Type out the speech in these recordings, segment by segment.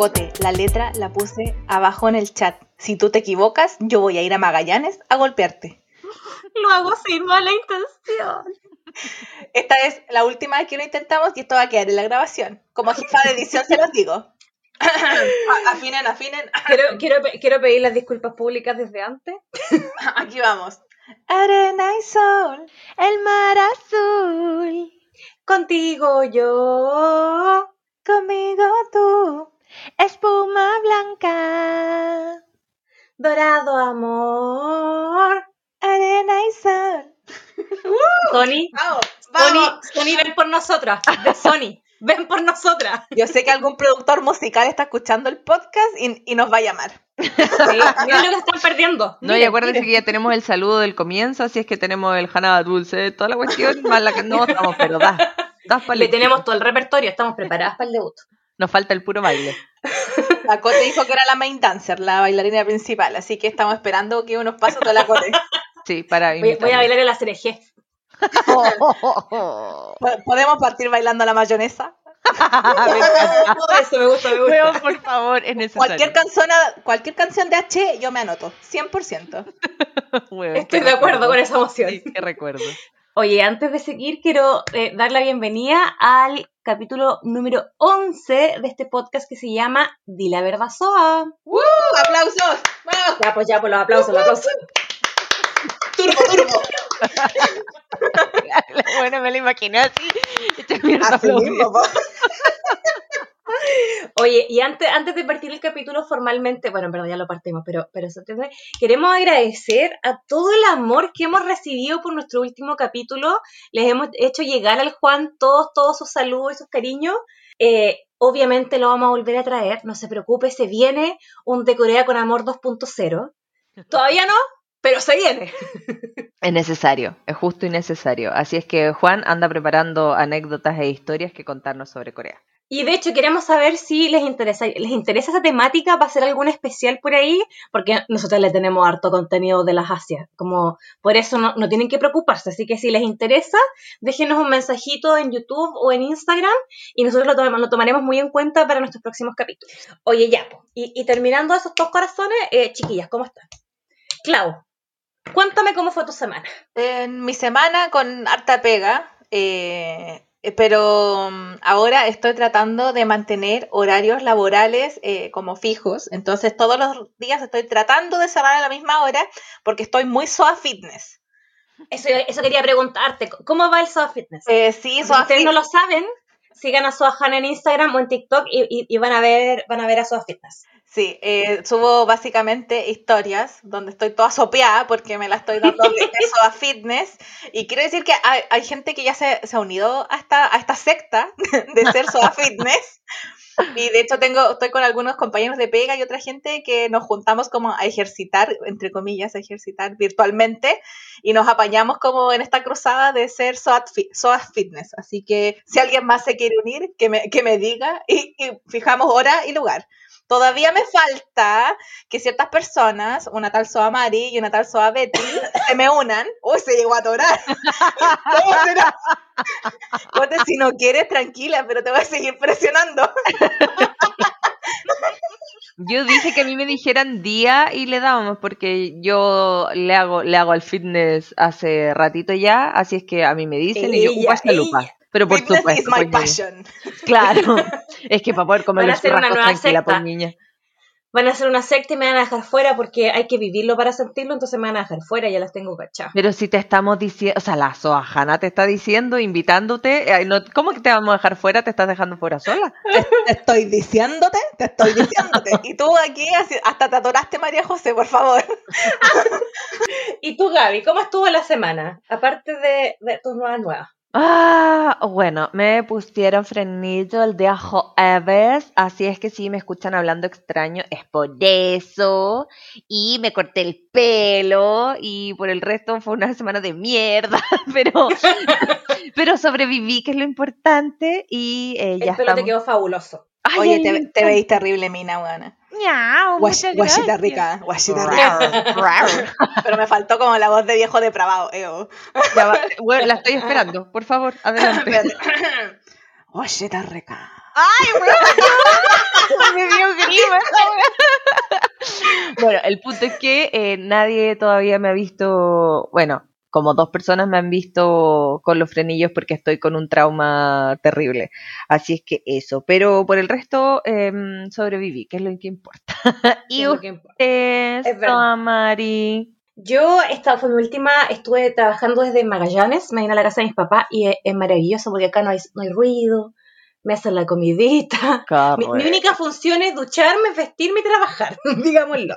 La letra la puse abajo en el chat. Si tú te equivocas, yo voy a ir a Magallanes a golpearte. Lo hago sin mala intención. Esta es la última vez que lo intentamos y esto va a quedar en la grabación. Como jefa de edición se los digo. afinen, afinen. Quiero, quiero, quiero pedir las disculpas públicas desde antes. Aquí vamos. Arena y sol, el mar azul, Contigo yo. conmigo tú, espuma blanca, Dorado amor. arena y sol. Sony, Vamos, Sony, Sony, ven por nosotras. De Sony, ven por nosotras. Yo sé que algún productor musical está escuchando el podcast y, y nos va a llamar. Sí, lo que están perdiendo. No, y acuérdense que ya tenemos el saludo del comienzo, así es que tenemos el Hanaba Dulce, toda la cuestión, más la que no estamos, pero da. Le tenemos todo el repertorio, estamos preparadas para el debut. Nos falta el puro baile. La Cote dijo que era la main dancer, la bailarina principal, así que estamos esperando que unos pasos de la Cote. Sí, para Voy, voy a bailar en la ¿Podemos partir bailando la mayonesa? Eso me gusta, me gusta. Por favor, es necesario. Cualquier canción, cualquier canción de H, yo me anoto, 100%. Weón, Estoy de acuerdo con esa emoción. Sí, qué recuerdo. Oye, antes de seguir, quiero eh, dar la bienvenida al capítulo número 11 de este podcast que se llama Di la verdad Soa. ¡Uh! ¡Aplausos! ¡Vamos! Ya, pues ya, pues los aplausos, los aplausos. ¡Turbo, turbo! bueno, me lo imaginé así. Mierda Así mismo. Oye, y antes, antes de partir el capítulo formalmente, bueno, en verdad ya lo partimos, pero, pero queremos agradecer a todo el amor que hemos recibido por nuestro último capítulo. Les hemos hecho llegar al Juan todos, todos sus saludos y sus cariños. Eh, obviamente lo vamos a volver a traer, no se preocupe, se viene un De Corea con Amor 2.0. Todavía no, pero se viene. Es necesario, es justo y necesario. Así es que Juan anda preparando anécdotas e historias que contarnos sobre Corea. Y de hecho queremos saber si les interesa, les interesa esa temática para hacer algún especial por ahí, porque nosotros le tenemos harto contenido de las Asias, como por eso no, tienen que preocuparse, así que si les interesa, déjenos un mensajito en YouTube o en Instagram y nosotros lo, tomaremos muy en cuenta para nuestros próximos capítulos. Oye, ya, y, terminando esos dos corazones, eh, chiquillas, ¿cómo están? Clau, cuéntame cómo fue tu semana. En mi semana con harta pega, eh, pero mm, ahora estoy tratando de mantener horarios laborales eh, como fijos. Entonces todos los días estoy tratando de cerrar a la misma hora porque estoy muy SOA Fitness. Eso, eso quería preguntarte, ¿cómo va el Soft Fitness? Eh, sí, Si SOA ustedes Fit- no lo saben, sigan a Soahan en Instagram o en TikTok y, y- y van a ver van a ver a Soa Fitness. Sí, eh, subo básicamente historias donde estoy toda sopeada porque me la estoy dando de eso a fitness. Y quiero decir que hay, hay gente que ya se, se ha unido a esta, a esta secta de ser Soa Fitness. Y de hecho tengo, estoy con algunos compañeros de pega y otra gente que nos juntamos como a ejercitar, entre comillas, a ejercitar virtualmente y nos apañamos como en esta cruzada de ser SOA, Fi- SOA Fitness. Así que si alguien más se quiere unir, que me, que me diga y, y fijamos hora y lugar. Todavía me falta que ciertas personas, una tal Soa Mari y una tal Soa Betty, se me unan. Uy, se llegó a atorar. ¿Cómo será? Si no quieres, tranquila, pero te voy a seguir presionando. Yo dije que a mí me dijeran día y le dábamos porque yo le hago le hago al fitness hace ratito ya, así es que a mí me dicen y yo upa esta lupa. Pero por Fitness supuesto, is my pues, passion. claro. Es que para poder comer Van a los hacer una nueva secta. niña. Van a hacer una secta y me van a dejar fuera porque hay que vivirlo para sentirlo, entonces me van a dejar fuera, ya las tengo cachadas. Pero si te estamos diciendo, o sea, la Soajana te está diciendo, invitándote, no, ¿cómo que te vamos a dejar fuera? ¿Te estás dejando fuera sola? Te estoy diciéndote, te estoy diciéndote. Y tú aquí hasta te atoraste, María José, por favor. Y tú, Gaby, ¿cómo estuvo la semana? Aparte de, de tus nuevas nuevas. Ah, bueno, me pusieron frenillo el día jueves, así es que si me escuchan hablando extraño es por eso, y me corté el pelo, y por el resto fue una semana de mierda, pero, pero sobreviví, que es lo importante, y eh, El ya pelo te quedó fabuloso. Ay, Oye, te, te veis terrible, mina, buena. Miau, Guas- muchas Guasita rica, guasita rica. Pero me faltó como la voz de viejo depravado. eo. Ya va, bueno, la estoy esperando, por favor, adelante. Espérate. Guasita rica. ¡Ay, weón! Me dio grima. Bueno, el punto es que eh, nadie todavía me ha visto, bueno, como dos personas me han visto con los frenillos porque estoy con un trauma terrible. Así es que eso. Pero por el resto em, sobreviví, que es lo que importa. y usted. Samari. Yo, esta fue mi última, estuve trabajando desde Magallanes, me vine a la casa de mis papás y es, es maravilloso porque acá no hay, no hay ruido, me hacen la comidita. Mi, mi única función es ducharme, vestirme y trabajar, digámoslo.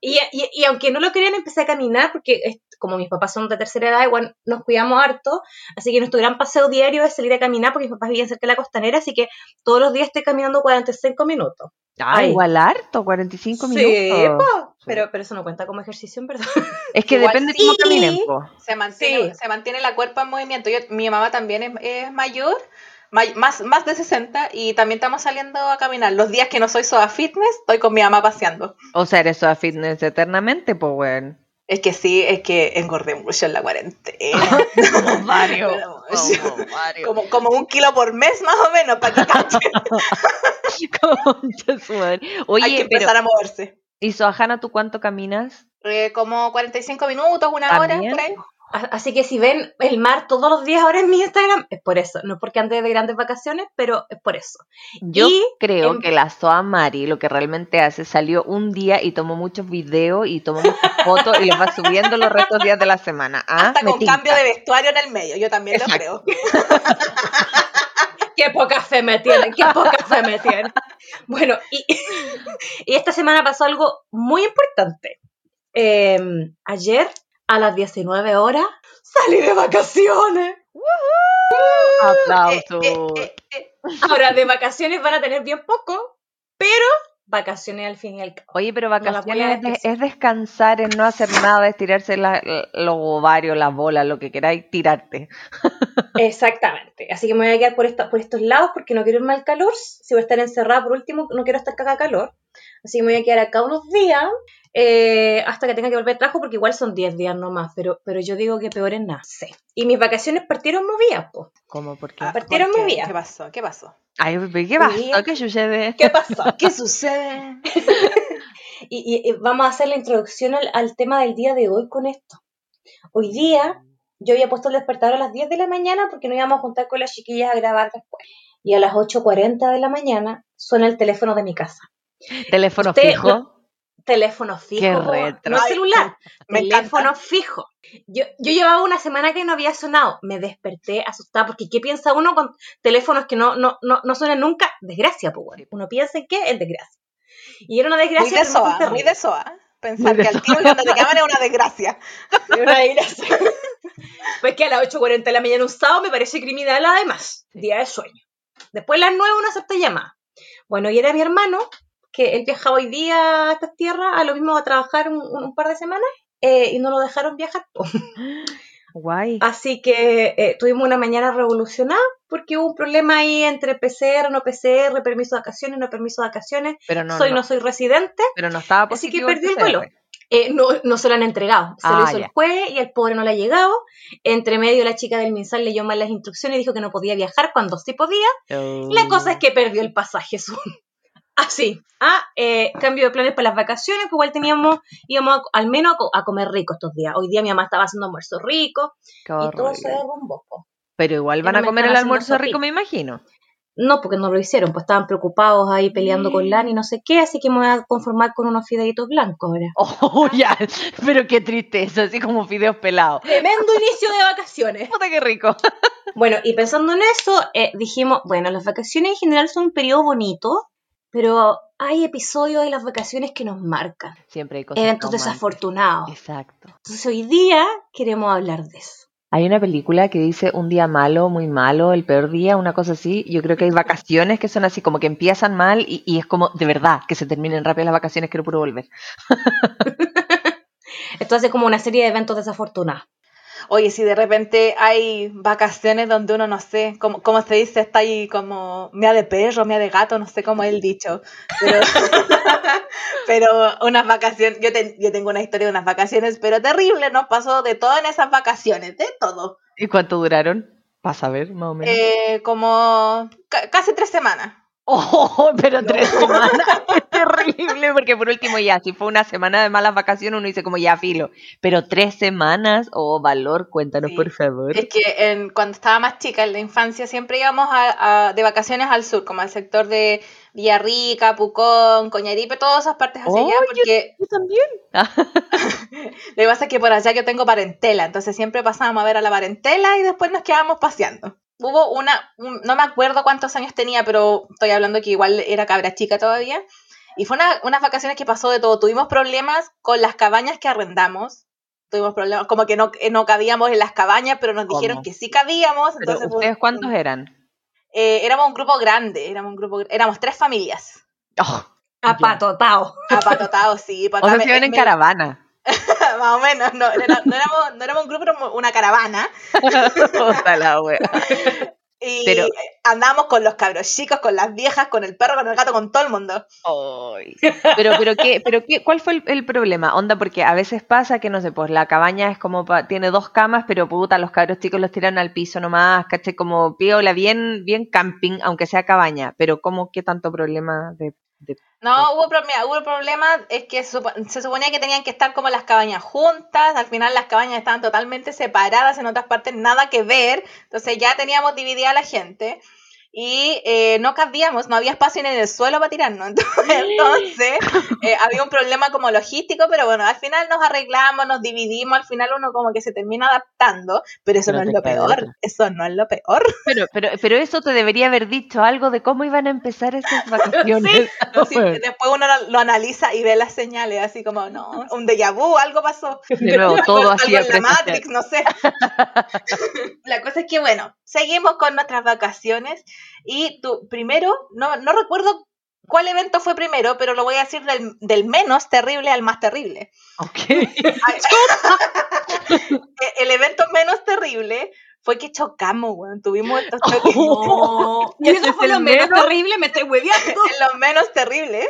Y, y- y aunque no lo querían, empecé a caminar porque es- como mis papás son de tercera edad, igual nos cuidamos harto, así que nuestro gran paseo diario es salir a caminar porque mis papás viven cerca de la costanera, así que todos los días estoy caminando 45 minutos. Ah, Ay. igual harto, 45 Sí, minutos. po, pero, pero eso no cuenta como ejercicio, en verdad. Es que Igual depende sí. cómo caminen, po. Se mantiene, Sí. se mantiene la cuerpo en movimiento. Yo, mi mamá también es, es mayor, may- más, más de 60, y también estamos saliendo a caminar. Los días que no soy Soda Fitness, estoy con mi mamá paseando. O sea, eres a fitness eternamente, pues, weón. Es que sí, es que engordé mucho en la cuarentena. Como. Pero, Como varios. como, como un kilo por mes más o menos, para que cachen. Oye, Hay que pero, empezar a moverse. ¿y Sohana, tú cuánto caminas? Eh, como 45 minutos, una hora, por ahí. Así que si ven el mar todos los días ahora en mi Instagram, es por eso. No es porque ande de grandes vacaciones, pero es por eso. Yo Y creo en- que la Soa Mari lo que realmente hace salió un día y tomó muchos videos y tomó muchas fotos y los va subiendo los restos días de la semana. ¿Ah? Hasta Me con cambio de vestuario en el medio, yo también Exacto. lo creo. qué poca fe me tienen, qué poca fe me tienen. Bueno, y, y esta semana pasó algo muy importante. Eh, ayer, a las 19 horas, salí de vacaciones. Aplausos. Eh, eh, eh. Ahora, de vacaciones van a tener bien poco, pero vacaciones al fin y al cabo. Oye, pero No vacaciones es, es descansar, en no hacer nada, estirarse la- la- los ovarios, las bolas, lo que queráis, tirarte. Exactamente. Así que me voy a quedar por, esta- por estos lados porque no quiero irme al calor. Si voy a estar encerrada por último, no quiero estar caga calor. Así que me voy a quedar acá unos días eh, hasta que tenga que volver al trabajo porque igual son 10 días nomás. Pero, pero yo digo que peor es nada. Sí. Y mis vacaciones partieron movidas, pues. ¿Cómo? ¿Por qué? Ah, Partieron ¿por qué? movidas. ¿Qué pasó? ¿Qué pasó? Ay, ¿pero ¿qué pasó? ¿Qué sucede? ¿Qué pasó? ¿Qué sucede? y, y- y vamos a hacer la introducción al, al tema del día de hoy con esto. Hoy día yo había puesto el despertador a las 10 de la mañana porque nos íbamos a juntar con las chiquillas a grabar después. Y a las 8.40 de la mañana suena el teléfono de mi casa. ¿Teléfono Usted- fijo? Teléfono fijo, Qué retro. no celular, me teléfono encanta. fijo. Yo, yo llevaba una semana que no había sonado, me desperté asustada porque ¿qué piensa uno con teléfonos que no, no, no, no suenan nunca? Desgracia, pues bueno. Uno piensa en qué es desgracia. Y era una Muy desgracia. de no tan SOA, muy de SOA. Pensar Muy de que al tiro cuando te llaman es una desgracia. Es una desgracia. Pues que a las 8.40 de la mañana un sábado me parece criminal además. Día de sueño. Después a las 9 uno acepta llamada. Bueno, y era mi hermano, que él viajaba hoy día a estas tierras, a lo mismo a trabajar un, un par de semanas, eh, y no lo dejaron viajar. Guay. Así que eh, tuvimos una mañana revolucionada porque hubo un problema ahí entre PCR, no PCR, permiso de vacaciones, no permiso de vacaciones, Pero no, soy no, no soy residente. pero no estaba Así que positivo perdió el vuelo. Eh, no, no se lo han entregado. Se lo Ah, hizo ya. el juez y el pobre no le ha llegado. Entre medio la chica del MinSal leyó mal las instrucciones y dijo que no podía viajar cuando sí podía. Oh. La cosa es que perdió el pasaje. Su... Así. Ah, eh, cambio de planes para las vacaciones, pues igual teníamos, íbamos a- al menos a, a comer rico estos días. Hoy día mi mamá estaba haciendo almuerzo rico Qué y todo se derrumbó. Pero igual van no a me comer el almuerzo rico, me imagino. No, porque no lo hicieron, pues estaban preocupados ahí peleando con Lani y no sé qué, así que me voy a conformar con unos fideitos blancos ahora. Oh, ya. Pero qué tristeza, así como fideos pelados. Tremendo inicio de vacaciones. Puta, qué rico. Bueno, y pensando en eso, eh, dijimos, bueno, las vacaciones en general son un periodo bonito, pero hay episodios de las vacaciones que nos marcan, Siempre hay cosas eventos traumantes. desafortunados. Exacto. Entonces hoy día queremos hablar de eso. Hay una película que dice un día malo, muy malo, el peor día, una cosa así. Yo creo que hay vacaciones que son así como que empiezan mal y, y es como de verdad que se terminen rápido las vacaciones, quiero puro volver. Esto hace como una serie de eventos desafortunados. Oye, si de repente hay vacaciones donde uno, no sé, como, como se dice, está ahí como mea de perro, mea de gato, no sé cómo es el dicho. Pero, pero unas vacaciones, yo, ten- yo tengo una historia de unas vacaciones, pero terrible, nos pasó de todo en esas vacaciones, de todo. ¿Y cuánto duraron? Para saber, más o menos. Eh, como ca- casi tres semanas. Oh, pero tres semanas terrible, porque por último ya, si fue una semana de malas vacaciones, uno dice como ya filo, pero tres semanas, oh, valor, cuéntanos Sí. por favor. Es que en- cuando estaba más chica, en la infancia, siempre íbamos a- a- de vacaciones al sur, como al sector de Villarrica, Pucón, Coñaripe, todas esas partes hacia Oh, allá, yo- porque Yo también. lo que pasa es que por allá yo tengo parentela, entonces siempre pasábamos a ver a la parentela y después nos quedábamos paseando. Hubo una, un- no me acuerdo cuántos años tenía, pero estoy hablando que igual era cabra chica todavía, y fue una- unas vacaciones que pasó de todo. Tuvimos problemas con las cabañas que arrendamos, tuvimos problemas, como que no, no cabíamos en las cabañas, pero nos dijeron que sí cabíamos. Pero Entonces, fue ¿ustedes cuántos eran? eh, éramos un grupo grande, éramos un grupo, éramos tres familias. Oh, Apatotao. Sí. o sea, me- se ven en me- caravana. Más o menos, no, era- no éramos, no éramos un grupo, éramos una caravana. La wea. Y Pero- andábamos con los cabros chicos, con las viejas, con el perro, con el gato, con todo el mundo. Pero, pero qué, pero qué, ¿cuál fue el, el problema? Onda, porque a veces pasa que no sé, pues la cabaña es como pa- tiene dos camas, pero puta, los cabros chicos los tiran al piso nomás, caché como piola, bien, bien camping, aunque sea cabaña, pero ¿cómo qué tanto problema de, de- No, hubo, mira, hubo problemas, es que se, se suponía que tenían que estar como las cabañas juntas, al final las cabañas estaban totalmente separadas, en otras partes nada que ver, entonces ya teníamos dividida a la gente y eh, no cabíamos, no había espacio ni en el suelo para tirarnos, entonces, entonces, eh, había un problema como logístico, pero bueno, al final nos arreglamos, nos dividimos, al final uno como que se termina adaptando, pero eso Pero no es lo peor, otra. eso no es lo peor. Pero, pero, pero eso te debería haber dicho algo de cómo iban a empezar esas vacaciones. No, sí, después uno lo analiza y ve las señales, así como, no, un déjà vu, algo pasó. De nuevo, Algo- todo algo así en la Matrix, no sé. la cosa es que, bueno, seguimos con nuestras vacaciones y tú, primero, no, no recuerdo cuál evento fue primero, pero lo voy a decir del, del menos terrible al más terrible. Ok. E- El evento menos terrible fue que chocamos, weón. Tuvimos estos choques No. Y ¿Ese eso es fue el lo menos menos? terrible, me estoy hueveando. en los menos terribles.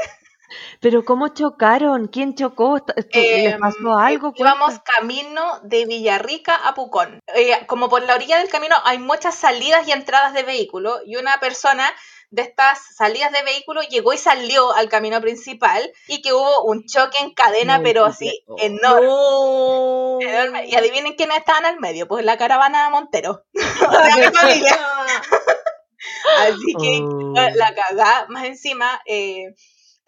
Pero ¿cómo chocaron? ¿Quién chocó? ¿Esto- esto- ¿Les Eh, pasó algo? Íbamos camino de Villarrica a Pucón. Eh, como por la orilla del camino hay muchas salidas y entradas de vehículos y una persona de estas salidas de vehículos llegó y salió al camino principal y que hubo un choque en cadena, Muy pero así Oh. enorme. No. enorme. Y adivinen quiénes estaban al medio, pues la caravana Montero. familia. Así que Oh. la cagá, más encima, eh,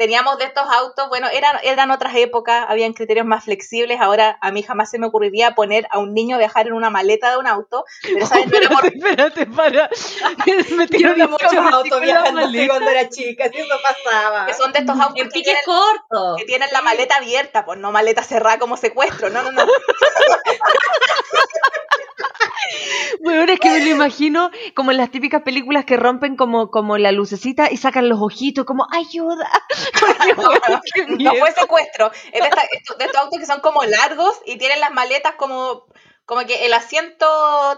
teníamos de estos autos, bueno, eran, eran otras épocas, habían criterios más flexibles, ahora a mí jamás se me ocurriría poner a un niño a viajar en una maleta de un auto, pero esa vez no era por- Espérate, para. Me Yo vi muchos autos viajando así cuando era chica, si eso pasaba. que son de estos autos En que tienen, cortos. que tienen la maleta abierta, pues no maleta cerrada como secuestro, no, no, no. Bueno, es que me lo imagino como en las típicas películas que rompen como, como la lucecita y sacan los ojitos, como ¡ayuda! No fue secuestro, es de, esta- esto- de estos autos que son como largos y tienen las maletas como, como que el asiento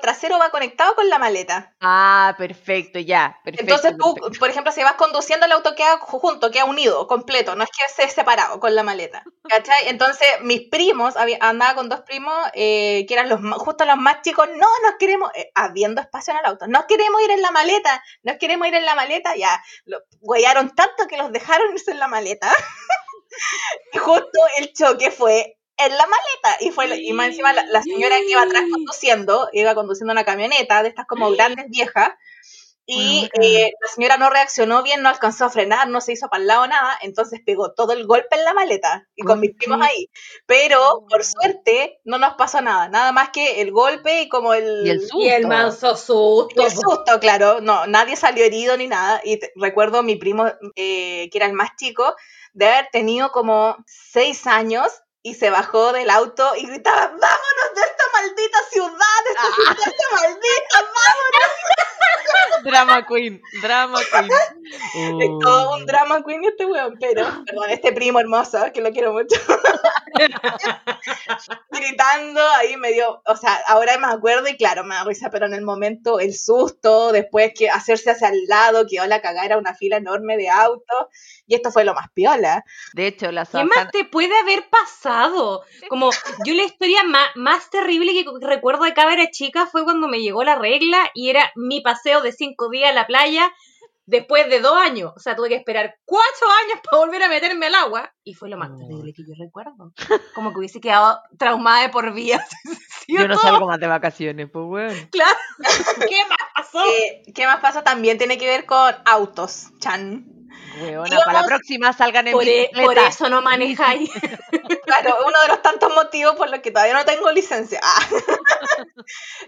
trasero va conectado con la maleta. Ah, perfecto, ya. Perfecto, Entonces tú, perfecto. por ejemplo, si vas conduciendo el auto queda ju- junto, queda unido, completo, no es que esté separado con la maleta. ¿Cachai? Entonces mis primos, andaba con dos primos eh, que eran los justo los más chicos, no, nos queremos, eh, habiendo espacio en el auto, nos queremos ir en la maleta, nos queremos ir en la maleta, ya, lo huellaron tanto que los dejaron irse en la maleta. y justo el choque fue en la maleta y fue y más encima la, la señora que iba atrás conduciendo iba conduciendo una camioneta de estas como grandes viejas y Bueno, eh, la señora no reaccionó bien, no alcanzó a frenar, no se hizo para el lado nada, entonces pegó todo el golpe en la maleta y con mis primos ahí. Pero por suerte no nos pasó nada, nada más que el golpe y como el, Y el susto. Y el manso susto. y el susto, claro, no, nadie salió herido ni nada. Y te- recuerdo a mi primo, eh, que era el más chico, de haber tenido como seis años y se bajó del auto y gritaba, vámonos de esta maldita ciudad, de esta, ciudad, de esta maldita, Drama Queen, Drama Queen. Es todo un drama queen este weón, pero, perdón, este primo hermoso, que lo quiero mucho. Gritando, ahí me dio, o sea, ahora me acuerdo y claro, me da risa, pero en el momento el susto, después que hacerse hacia el lado, que la cagada era una fila enorme de autos, y esto fue lo más piola. De hecho, la ¿Qué más te puede haber pasado? Como yo la historia más, más terrible que recuerdo de cada era chica fue cuando me llegó la regla y era mi paseo de cinco días a la playa después de dos años. O sea, tuve que esperar cuatro años para volver a meterme al agua. Y fue lo más terrible que yo recuerdo. Como que hubiese quedado traumada de por vida. ¿Sí Yo no salgo más de vacaciones, pues bueno. Claro. ¿Qué más pasó? Eh, ¿Qué más pasa? También tiene que ver con autos, Chan. Weona, para la próxima salgan en Por, e- bicicleta. por eso no manejáis. Claro, uno de los tantos motivos por los que todavía no tengo licencia. Ah.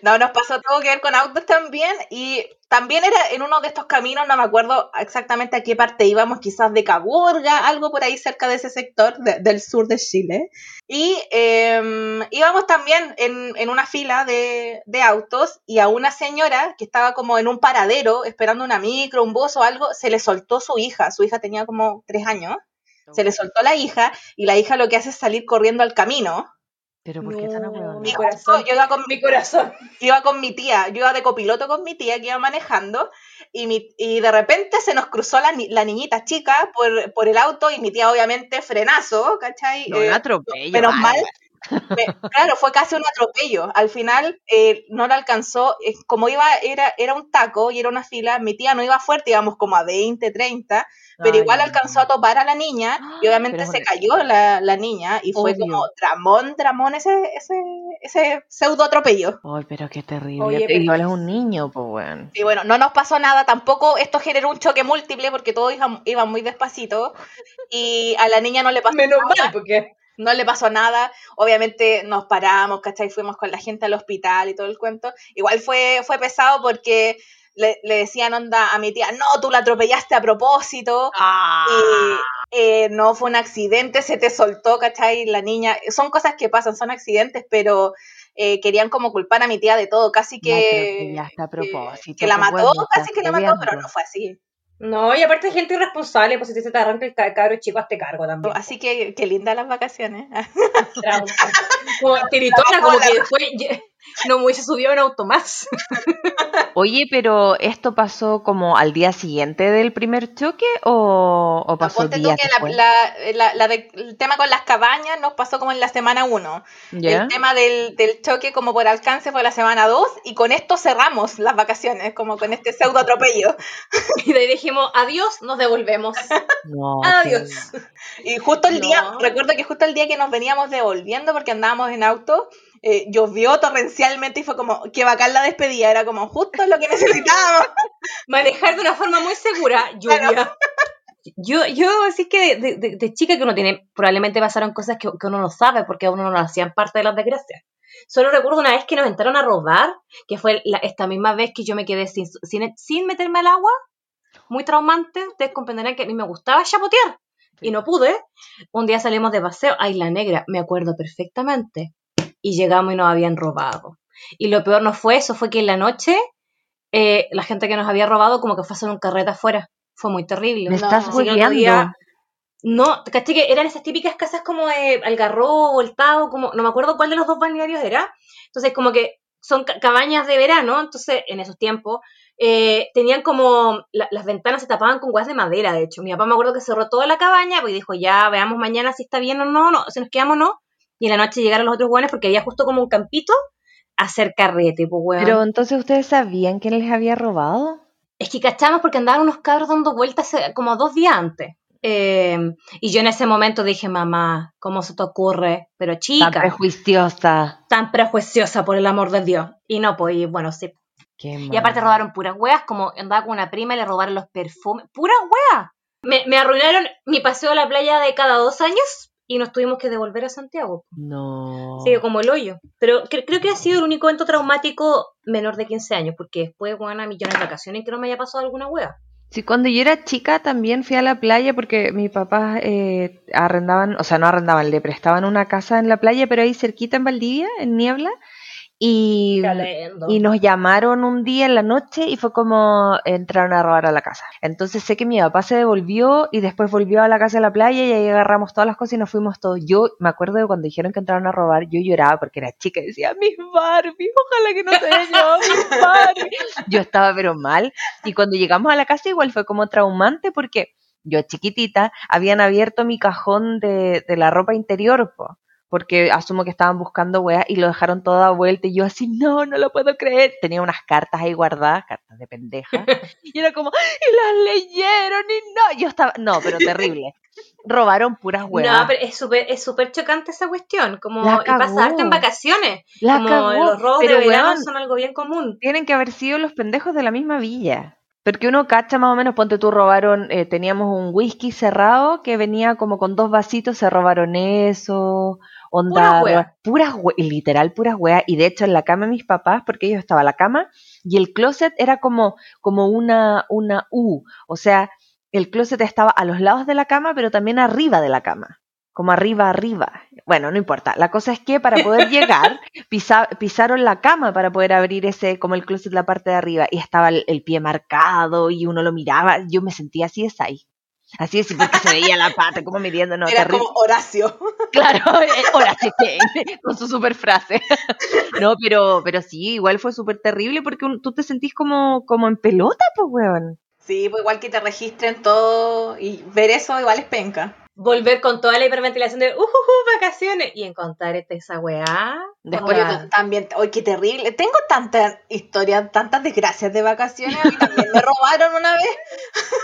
No, nos pasó todo que ver con autos también y también era en uno de estos caminos, no me acuerdo exactamente a qué parte íbamos, quizás de Caburga, algo por ahí cerca de ese sector de- del sur de Chile. Y eh, íbamos también en, en una fila de, de autos y a una señora que estaba como en un paradero esperando una micro, un bus o algo, se le soltó su hija. Su hija tenía como tres años. Se le soltó la hija y la hija lo que hace es salir corriendo al camino. Pero ¿por qué tan No, mi corazón. yo iba con, Mi corazón. iba con mi tía, yo iba de copiloto con mi tía que iba manejando y, mi, y de repente se nos cruzó la, ni- la niñita chica por, por el auto y mi tía obviamente frenazo, ¿cachai? No, Eh, un atropello. menos mal. Claro, fue casi un atropello. Al final eh, no la alcanzó, eh, como iba, era, era un taco y era una fila, mi tía no iba fuerte, íbamos como a 20, 30, pero Ay, igual alcanzó a topar a la niña y Pero obviamente se cayó la, la niña y fue Obvio. como tramón, tramón ese, ese, ese pseudo atropello. Ay, pero qué terrible. Oye, pero- Igual es un niño, pues bueno. Y bueno, no nos pasó nada, tampoco esto generó un choque múltiple porque todos iban, iban muy despacito y a la niña no le pasó Menos nada. mal, porque. No le pasó nada, obviamente nos paramos, ¿cachai? Fuimos con la gente al hospital y todo el cuento. Igual fue, fue pesado porque le, le decían onda a mi tía, no, tú la atropellaste a propósito, Ah. y eh, no fue un accidente, se te soltó, ¿cachai? La niña, son cosas que pasan, son accidentes, pero eh, querían como culpar a mi tía de todo, casi que, a propósito. que la mató, casi que la mató, pero no fue así. No, y aparte hay gente irresponsable, pues si se te arranca el ca- cabro chico, hazte cargo también. Así que qué lindas las vacaciones. Como tiritona, como que después no me hubiese subido en auto más. Oye, pero ¿esto pasó como al día siguiente del primer choque o, o pasó Ponte tú días que la, después? la- la- la de- el tema con las cabañas nos pasó como en la semana 1. ¿Ya? El tema del, del choque como por alcance fue la semana 2 y con esto cerramos las vacaciones, como con este pseudo atropello. Y de ahí dijimos, adiós, nos devolvemos. No, Adiós. Y justo el No. día, recuerdo que justo el día que nos veníamos devolviendo porque andábamos en auto, eh, llovió torrencialmente y fue como, que bacán la despedida, era como justo lo que necesitábamos. Manejar de una forma muy segura, lluvia. Yo, yo, así que de, de- de chica que uno tiene, probablemente pasaron cosas que, que uno no sabe porque a uno no lo hacían parte de las desgracias. Solo recuerdo una vez que nos entraron a robar, que fue la- esta misma vez que yo me quedé sin, sin, sin meterme al agua, muy traumante. Ustedes comprenderán que a mí me gustaba chapotear y no pude. Un día salimos de paseo a Isla Negra, me acuerdo perfectamente, y llegamos y nos habían robado. Y lo peor no fue eso, fue que en la noche eh, la gente que nos había robado como que fue a hacer un carrete afuera. Fue muy terrible. Me No, estás día- No, ¿caché que eran esas típicas casas como de Algarrobo, El Tao, como, no me acuerdo cuál de los dos balnearios era. Entonces, como que son ca- cabañas de verano, entonces, en esos tiempos, eh, tenían como, la- las ventanas se tapaban con guas de madera, de hecho. Mi papá me acuerdo que cerró toda la cabaña, pues dijo, ya, veamos mañana si está bien o no, no si nos quedamos o no. Y en la noche llegaron los otros buenos porque había justo como un campito a hacer carrete, pues, weón. Pero entonces ustedes sabían quién les había robado. Es que cachamos porque andaban unos cabros dando vueltas eh, como dos días antes. Eh, y yo en ese momento dije, mamá, ¿cómo se te ocurre? Pero Tan chica, prejuiciosa. tan prejuiciosa por el amor de Dios. Y no, pues, y bueno, sí. Qué Y aparte robaron puras weas, como andaba con una prima y le robaron los perfumes. ¡Puras weas! Me, me arruinaron mi paseo a la playa de cada dos años y nos tuvimos que devolver a Santiago. No. Sí, como el hoyo. Pero cre- creo que ha sido el único evento traumático menor de 15 años, porque después, bueno, a millones de vacaciones que no me haya pasado alguna wea. Sí, cuando yo era chica también fui a la playa porque mis papás eh, arrendaban, o sea, no arrendaban, le prestaban una casa en la playa, pero ahí cerquita en Valdivia, en Niebla. Y, y nos llamaron un día en la noche y fue como entraron a robar a la casa. Entonces sé que mi papá se devolvió y después volvió a la casa de la playa y ahí agarramos todas las cosas y nos fuimos todos. Yo me acuerdo de cuando dijeron que entraron a robar, yo lloraba porque era chica y decía, mis Barbie, ojalá que no se hayan llevado mis Barbie. Yo estaba pero mal y cuando llegamos a la casa igual fue como traumante porque yo chiquitita habían abierto mi cajón de, de la ropa interior, po, porque asumo que estaban buscando weas y lo dejaron todo a vuelta y yo así, no, no lo puedo creer. Tenía unas cartas ahí guardadas, cartas de pendeja. y era como, y las leyeron y no, yo estaba, no, pero terrible. Robaron puras huevas. No, pero es súper es súper chocante esa cuestión. Como y pasa en vacaciones. La como cagó, los robos pero, de verano son algo bien común. tienen que haber sido los pendejos de la misma villa. Porque uno cacha más o menos, ponte tú, robaron, eh, teníamos un whisky cerrado que venía como con dos vasitos, se robaron eso, onda, Puras literal puras weas, y de hecho en la cama de mis papás, porque ellos estaba la cama, y el closet era como, como una, una U, o sea, el closet estaba a los lados de la cama, pero también arriba de la cama, como arriba, arriba. Bueno, no importa, la cosa es que para poder llegar, pisa- pisaron la cama para poder abrir ese, como el closet, la parte de arriba, y estaba el, el pie marcado, y uno lo miraba, yo me sentía así de ahí. Así es, porque se veía la pata, como midiendo, no, Era terrible. como Horacio. Claro, eh, Horacio con su super frase. No, pero, pero sí, igual fue súper terrible porque un- tú te sentís como, como en pelota, pues, weón. Sí, pues igual que te registren todo y ver eso igual es penca. Volver con toda la hiperventilación de uh, uh, uh, vacaciones y encontrar esa weá. Después yo también, oye, qué terrible. Tengo tantas historias, tantas desgracias de vacaciones. A mí también me robaron una vez.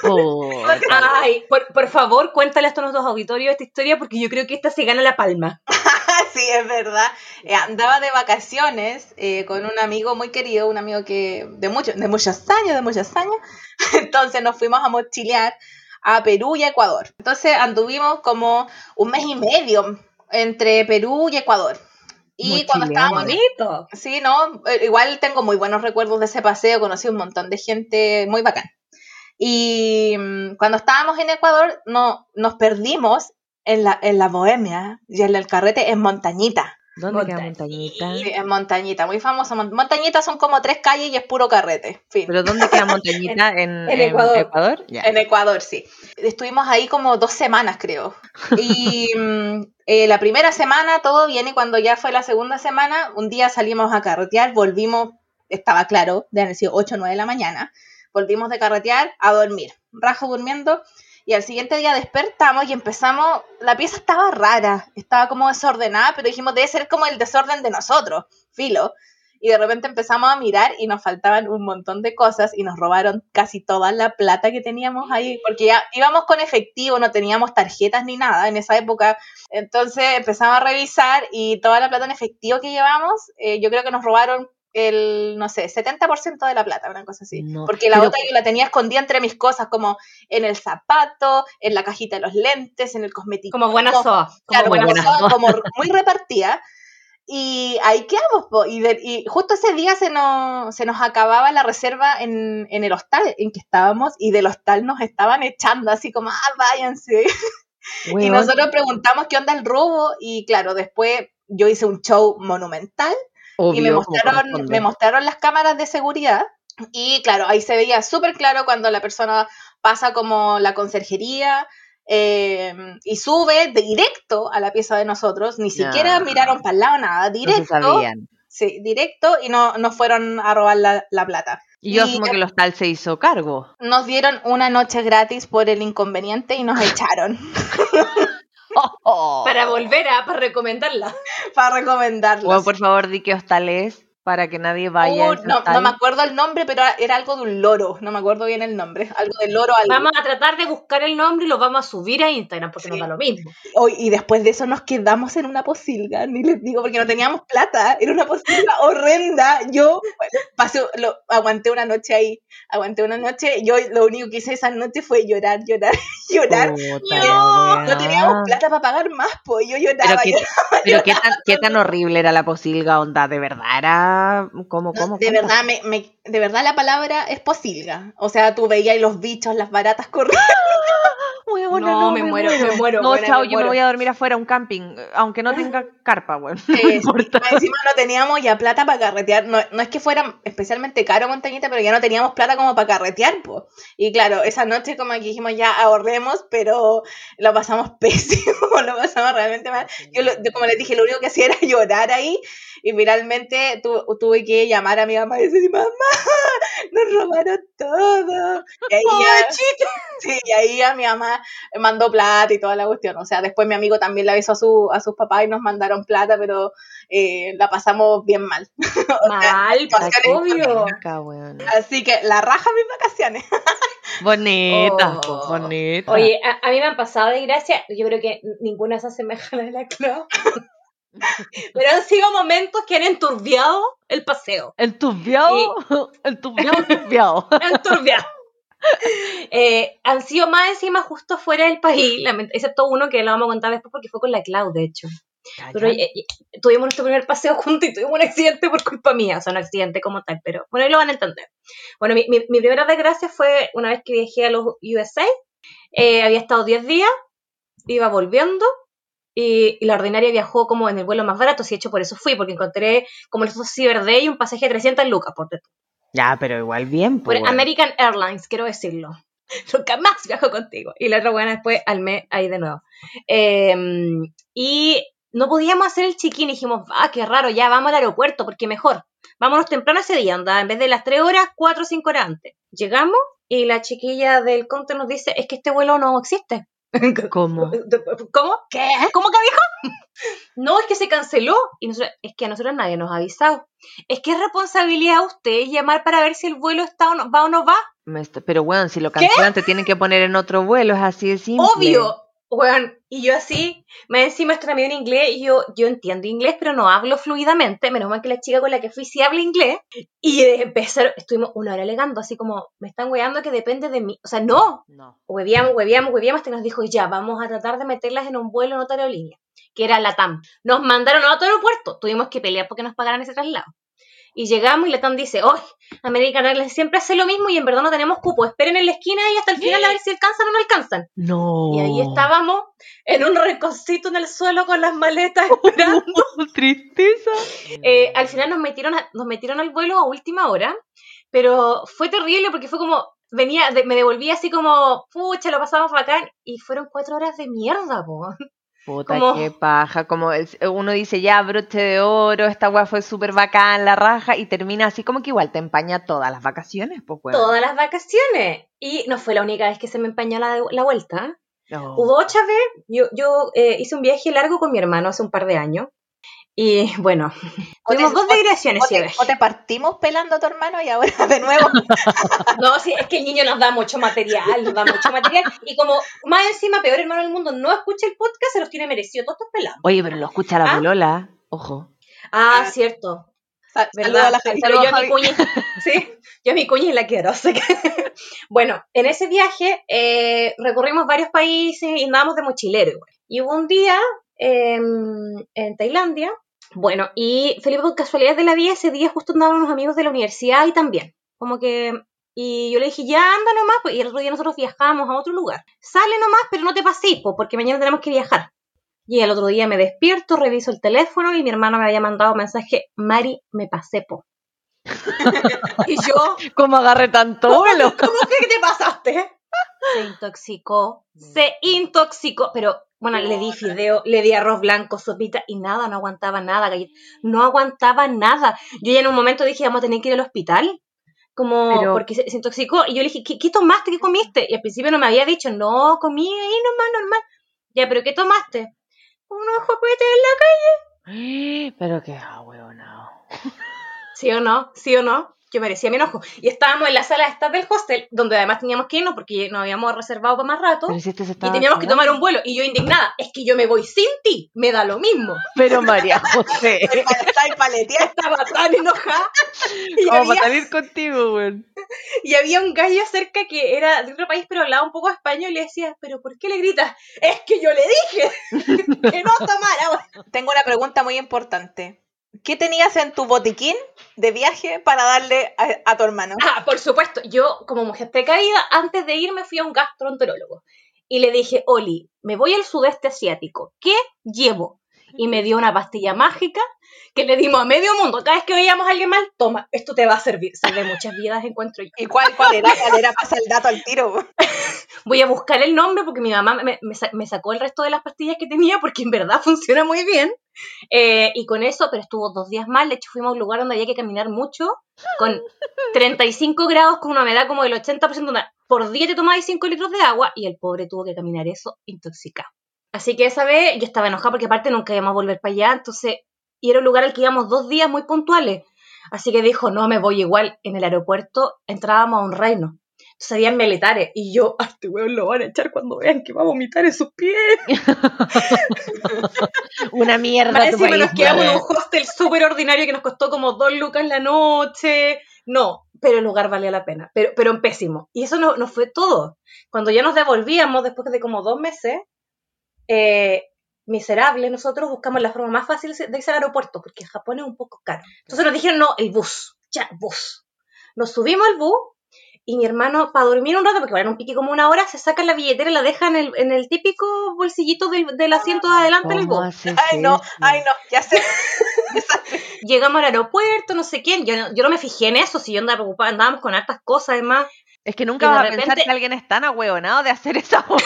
Puta. Ay, por, por favor, cuéntale a estos nuestros auditorios esta historia porque yo creo que esta se gana la palma. sí, es verdad. Eh, andaba de vacaciones eh, con un amigo muy querido, un amigo que de, mucho, de muchos años, de muchos años. Entonces nos fuimos a mochilear a Perú y a Ecuador. Entonces anduvimos como un mes y medio entre Perú y Ecuador. Y cuando estábamos Bonito. Sí, no, Eh, igual tengo muy buenos recuerdos de ese paseo, conocí un montón de gente muy bacán. Y mm, cuando estábamos en Ecuador, no, nos perdimos en la, en la Bohemia y en el carrete en Montañita. ¿Dónde queda Montañita. Montañita? Sí, en Montañita, muy famoso. Mon- Montañita son como tres calles y es puro carrete. Fin. ¿Pero dónde queda Montañita? ¿En, en Ecuador. Ya. En Ecuador, sí. Estuvimos ahí como dos semanas, creo. Y mm, eh, la primera semana todo bien y cuando ya fue la segunda semana, un día salimos a carretear, volvimos, estaba claro, de haber sido 8 o 9 de la mañana, volvimos de carretear a dormir, rajo durmiendo. Y al siguiente día despertamos y empezamos, la pieza estaba rara, estaba como desordenada, pero dijimos, debe ser como el desorden de nosotros, filo. Y de repente empezamos a mirar y nos faltaban un montón de cosas y nos robaron casi toda la plata que teníamos ahí, porque ya íbamos con efectivo, no teníamos tarjetas ni nada en esa época. Entonces empezamos a revisar y toda la plata en efectivo que llevamos, eh, yo creo que nos robaron el, no sé, 70% de la plata, una cosa así. No, porque la pero- otra yo la tenía escondida entre mis cosas, como en el zapato, en la cajita de los lentes, en el cosmético. Como buena soa. Como Claro, buena como, buena soa. como muy repartida. Y ahí quedamos, po. Y, de- y justo ese día se nos, se nos acababa la reserva en, en el hostal en que estábamos y del hostal nos estaban echando así como, ah, váyanse. Y Weón, nosotros preguntamos qué onda el robo y claro, después yo hice un show monumental y me mostraron, me mostraron las cámaras de seguridad y claro, ahí se veía súper claro cuando la persona pasa como la conserjería eh, y sube directo a la pieza de nosotros, ni siquiera No. miraron para el lado, nada, No directo, sabían. sí, directo y no, no fueron a robar la, la plata. Y yo asumo que el hostal se hizo cargo. Nos dieron una noche gratis por el inconveniente y nos echaron. Para volver a, para recomendarla. para recomendarlos. Weón, por favor, di qué hostal es para que nadie vaya. Uh, no, no me acuerdo el nombre, pero era algo de un loro. No me acuerdo bien el nombre. Algo del loro. Algo. Vamos a tratar de buscar el nombre y lo vamos a subir a Instagram porque Sí. nos da lo mismo. Oh, y después de eso nos quedamos en una posilga. Ni les digo, porque no teníamos plata. Era una posilga horrenda. Yo bueno, pasé, lo, aguanté una noche ahí. Aguanté una noche. Yo lo único que hice esa noche fue llorar, llorar, llorar. No, no teníamos plata para pagar más, pues yo Pero, lloraba. qué, lloraba, pero qué, tan, qué tan horrible era la posilga, onda, de verdad era como, No, como de verdad, me, me- de verdad la palabra es posilga. O sea, tú veías los bichos, las baratas corriendo. No, me muero, me muero, No, buena, chao, me yo me voy a dormir afuera, un camping, aunque no tenga carpa, weón. No Eh, importa. encima no teníamos ya plata para carretear. No, no es que fuera especialmente caro Montañita, pero ya no teníamos plata como para carretear, po. Y claro, esa noche como que dijimos ya ahorremos, pero lo pasamos pésimo, lo pasamos realmente mal. Yo, lo- como les dije, lo único que hacía era llorar ahí y finalmente tu- tuve que llamar a mi mamá y decir, mamá, nos robaron todo. Y ahí, ya, sí, y ahí ya mi mamá me mandó plata y toda la cuestión. O sea, después mi amigo también le avisó a, su, a sus papás y nos mandaron plata, pero eh, la pasamos bien mal. Mal, pues, vacaciones obvio. Así que la raja mis vacaciones. Bonita, Oh. bonita. Oye, a, a mí me han pasado de gracia, yo creo que ninguna se asemeja a la de la Clau. Pero han sido momentos que han enturbiado el paseo. enturbiado, enturbiado, enturbiado. Enturbiado. Eh, han sido más encima justo fuera del país, excepto uno que lo vamos a contar después porque fue con la Clau, de hecho. Pero eh, eh, tuvimos nuestro primer paseo juntos y tuvimos un accidente por culpa mía, o sea, un accidente como tal, pero bueno, ahí lo van a entender. Bueno, mi, mi- mi primera desgracia fue una vez que viajé a los USA, eh, había estado 10 días, iba volviendo y, y la ordinaria viajó como en el vuelo más barato, si de hecho por eso fui, porque encontré como los Cyber Day un pasaje de 300 lucas, por, Ya, pero igual bien, por pues. American Airlines, quiero decirlo. Nunca más viajo contigo. Y la otra buena después al mes ahí de nuevo. Eh, y no podíamos hacer el chiquín. Y dijimos, ah, qué raro, ya vamos al aeropuerto, porque mejor. Vámonos temprano ese día, anda, en vez de las 3 horas, 4 o 5 horas antes. Llegamos y la chiquilla del counter nos dice, es que este vuelo no existe. ¿Cómo? ¿Cómo? ¿Qué? ¿Cómo que dijo? No, es que se canceló. Y nosotros, es que a nosotros nadie nos ha avisado. Es que es responsabilidad de ustedes llamar para ver si el vuelo está o no, va o no va. Pero bueno, si lo cancelan te tienen que poner en otro vuelo, es así de simple. Obvio. Weón, y yo así, me encima esto también en inglés, y yo, yo entiendo inglés, pero no hablo fluidamente, menos mal que la chica con la que fui sí habla inglés, y de empezar, estuvimos una hora alegando, así como, me están weando que depende de mí, o sea, no, No. hueveamos, hueveamos, hueveamos, hasta que nos dijo, ya, vamos a tratar de meterlas en un vuelo en otra aerolínea, que era la TAM. Nos mandaron a otro aeropuerto, tuvimos que pelear porque nos pagaran ese traslado. Y llegamos y la TAM dice, oh, American Airlines siempre hace lo mismo y en verdad no tenemos cupo, esperen en la esquina y hasta el final a ver si alcanzan o no alcanzan. No. Y ahí estábamos en un reconcito en el suelo con las maletas esperando. Tristeza. Eh, al final nos metieron, a- nos metieron al vuelo a última hora, pero fue terrible porque fue como, venía, de- me devolví así como, pucha, lo pasamos bacán, y fueron cuatro horas de mierda, po. Puta, como- qué paja. Como es- uno dice, ya, broche de oro, esta weá fue súper bacán, la raja, y termina así como que igual te empaña todas las vacaciones, pues. Todas las vacaciones. Y no fue la única vez que se me empañó la, la vuelta. No. Hubo otra vez, yo, yo eh, hice un viaje largo con mi hermano hace un par de años. Y bueno, O te- dos digresiones O te, o te partimos pelando a tu hermano y ahora de nuevo. No, sí, es que el niño nos da mucho material, nos da mucho material. Y como más encima, peor hermano del mundo, no escucha el podcast, se los tiene merecido todos estos pelados. Oye, pero lo escucha la ¿Ah? bolola, ojo. Ah, Ah. cierto. A ¿Verdad? la. Pero yo a mi cuñi, sí, yo a mi cuñi la quiero. así que- bueno, en ese viaje eh, recorrimos varios países y andábamos de mochilero. Y hubo un día em, en Tailandia, bueno, y Felipe, por casualidad de la vida, ese día justo andaban unos amigos de la universidad y también. Como que y yo le dije, ya anda nomás, pues, y el otro día nosotros viajamos a otro lugar. Sale nomás, pero no te pases, pues, porque mañana tenemos que viajar. Y el otro día me despierto, reviso el teléfono y mi hermano me había mandado un mensaje, Mari, me pasé, po. y yo, ¿Cómo agarré tanto vuelo? ¿cómo que te pasaste? Se intoxicó, se intoxicó, pero bueno, le di fideo, le di arroz blanco, sopita y nada, no aguantaba nada, galleta. no aguantaba nada. Yo ya en un momento dije, vamos a tener que ir al hospital, como Pero- porque se, se intoxicó. Y yo le dije, ¿qué, qué tomaste? ¿Qué comiste? Y al principio no me había dicho, no, comí ahí nomás, normal. Ya, pero ¿qué tomaste? Unos juguetes en la calle. Pero qué ah. ¿Sí o no? ¿Sí o no? Yo merecía mi enojo. Y estábamos en la sala de estar del hostel, donde además teníamos que irnos porque nos habíamos reservado para más rato. Pero si este se Y teníamos que tomar un vuelo. Y yo indignada, es que yo me voy sin ti, me da lo mismo. Pero María José. Estaba tan enojada. Y Vamos a salir contigo, weón. y había un gallo cerca que era de otro país, pero hablaba un poco español y le decía, ¿pero por qué le gritas? Es que yo le dije que no tomara. Tengo una pregunta muy importante. ¿Qué tenías en tu botiquín de viaje para darle a, a tu hermano? Ah, por supuesto, yo como mujer precavida, antes de irme fui a un gastroenterólogo y le dije, Oli, me voy al sudeste asiático, ¿qué llevo? Y me dio una pastilla mágica que le dimos a medio mundo. Cada vez que veíamos a alguien mal, toma, esto te va a servir. Salve muchas vidas, encuentro yo. ¿Y cuál, cuál era? ¿Cuál era? Pasa el dato al tiro. Voy a buscar el nombre porque mi mamá me, me me sacó el resto de las pastillas que tenía porque en verdad funciona muy bien. Eh, y con eso, pero estuvo dos días mal. De hecho, fuimos a un lugar donde había que caminar mucho, con 35 grados, con una humedad como del 80%. onda, Por día te tomabas 5 litros de agua y el pobre tuvo que caminar eso intoxicado. Así que esa vez yo estaba enojada porque aparte nunca íbamos a volver para allá, entonces y era un lugar al que íbamos dos días muy puntuales. Así que dijo, no, me voy igual. En el aeropuerto entrábamos a un reino. Habían militares. Y yo, a este weón lo van a echar cuando vean que va a vomitar en sus pies. Una mierda. Más encima nos quedamos en un hostel súper ordinario que nos costó como dos lucas la noche. No, pero el lugar valía la pena. Pero, pero en pésimo. Y eso no, no fue todo. Cuando ya nos devolvíamos, después de como dos meses, eh, miserables, nosotros buscamos la forma más fácil de irse al aeropuerto, porque Japón es un poco caro. Entonces nos dijeron, no, el bus, ya, bus. Nos subimos al bus y mi hermano, para dormir un rato, porque van un pique como una hora, se saca la billetera y la deja en el, en el típico bolsillito del, del asiento de adelante del ¿Cómo bus. Ay, no, eso? ay, no, ya sé. Llegamos al aeropuerto, no sé quién, yo no, yo no me fijé en eso, si yo andaba preocupada, andábamos con hartas cosas además. Es que nunca vas a pensar que alguien es tan ahueonado de hacer esa.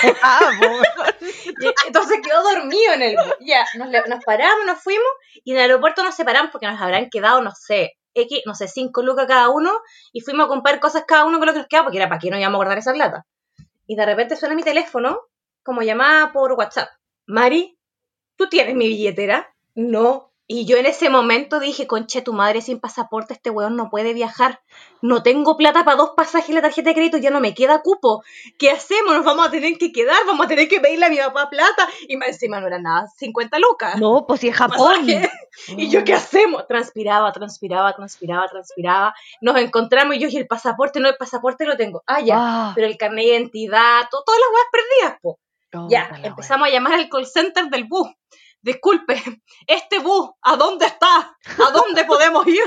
Y Entonces quedó dormido en el bus. Ya, nos, nos paramos, nos fuimos y en el aeropuerto nos separamos porque nos habrán quedado, no sé, X, no sé, cinco lucas cada uno y fuimos a comprar cosas cada uno con lo que nos quedaba porque era para qué no íbamos a guardar esa plata. Y de repente suena mi teléfono como llamada por WhatsApp. Mari, ¿tú tienes mi billetera? No. Y yo en ese momento dije, conche, tu madre sin pasaporte, este weón no puede viajar. No tengo plata para dos pasajes en la tarjeta de crédito, ya no me queda cupo. ¿Qué hacemos? Nos vamos a tener que quedar, vamos a tener que pedirle a mi papá plata. Y más encima no era nada, 50 lucas. No, pues si es Japón. Pasaje. Y yo, ¿qué hacemos? Transpiraba, transpiraba, transpiraba, transpiraba. Nos encontramos y yo, y el pasaporte, no, el pasaporte lo tengo. Ah, ya. Ah, Pero el carnet de identidad, to- todas las weas perdidas, po. Ya, empezamos a llamar al call center del bus. Disculpe, este bus, ¿a dónde está? ¿A dónde podemos ir?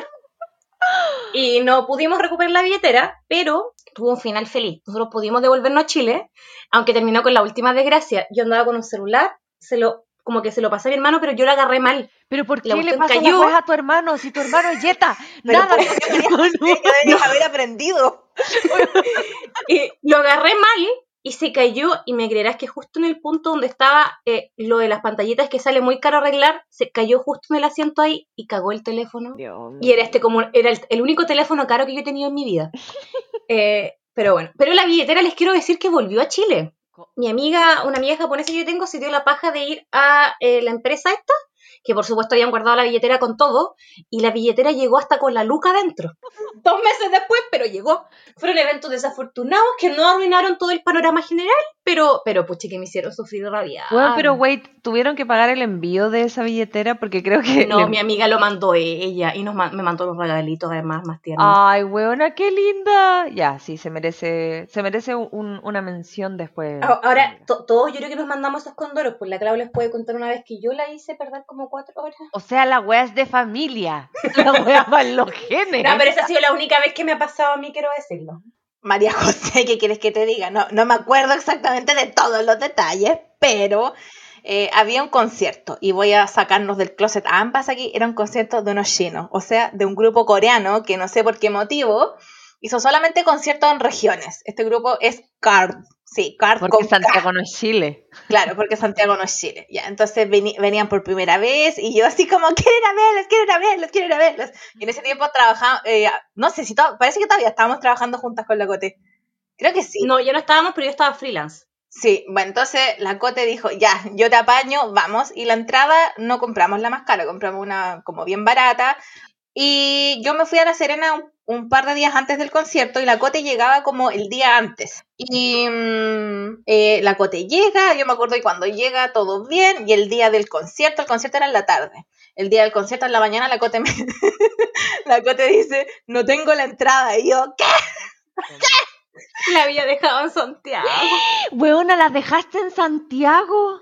Y no pudimos recuperar la billetera, pero tuvo un final feliz. Nosotros pudimos devolvernos a Chile, aunque terminó con la última desgracia. Yo andaba con un celular, se lo, como que se lo pasé a mi hermano, pero yo lo agarré mal. Pero ¿por La qué le pasa cayó. a tu hermano si tu hermano es Jetta? Pero Nada, ¿por hermano. Ya deberías haber aprendido. Y lo agarré mal y se cayó y me creerás que justo en el punto donde estaba eh, lo de las pantallitas que sale muy caro arreglar, se cayó justo en el asiento ahí y cagó el teléfono. Dios Y era este como era el, el único teléfono caro que yo he tenido en mi vida. Eh, pero bueno, pero la billetera les quiero decir que volvió a Chile. Mi amiga, una amiga japonesa que yo tengo, se dio la paja de ir a eh, la empresa esta, que por supuesto habían guardado la billetera con todo, y la billetera llegó hasta con la luca dentro. Dos meses después, pero llegó. Fueron eventos desafortunados que no arruinaron todo el panorama general, pero, pero puche que me hicieron sufrir rabia. Bueno, pero wait, tuvieron que pagar el envío de esa billetera porque creo que. No, le- mi amiga lo mandó ella y nos ma- me mandó los regalitos además más tiernos. Ay, weona, qué linda. Ya, sí, se merece, se merece un- una mención después. Ah, Ahora, to- todos yo creo que nos mandamos esos condoros, pues la Clau les puede contar una vez que yo la hice perder como cuatro horas. O sea, la wea es de familia. La wea va en los genes. No, pero esa ha sido la única vez que me ha pasado a mí, quiero decirlo. María José, ¿qué quieres que te diga? No, no me acuerdo exactamente de todos los detalles, pero eh, había un concierto y voy a sacarnos del closet a ambas aquí. Era un concierto de unos chinos, o sea, de un grupo coreano que no sé por qué motivo hizo solamente conciertos en regiones. Este grupo es CARD, sí, CARD Porque con K. Santiago no es Chile. Claro, porque Santiago no es Chile. Ya, entonces venían por primera vez y yo así como, quiero ir a verlos, quiero ir a verlos, quiero ir a verlos. Y en ese tiempo trabajaba, eh, no sé si to- parece que todavía estábamos trabajando juntas con la Cote. Creo que sí. No, ya no estábamos, pero yo estaba freelance. Sí, bueno, entonces la Cote dijo, ya, yo te apaño, vamos. Y la entrada no compramos la más cara, compramos una como bien barata. Y yo me fui a La Serena un, un par de días antes del concierto y la Cote llegaba como el día antes. Y mm, eh, la Cote llega, yo me acuerdo y cuando llega todo bien, y el día del concierto, el concierto era en la tarde. El día del concierto en la mañana la Cote me... la Cote dice, no tengo la entrada. Y yo, ¿qué? La había dejado en Santiago. Weona, ¿las dejaste en Santiago?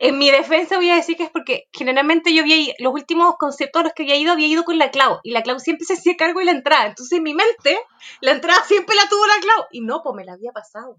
En mi defensa voy a decir que es porque generalmente yo había ido- los últimos conciertos a los que había ido, había ido con la Clau. Y la Clau siempre se hacía cargo de la entrada. Entonces en mi mente, la entrada siempre la tuvo la Clau. Y no, pues me la había pasado.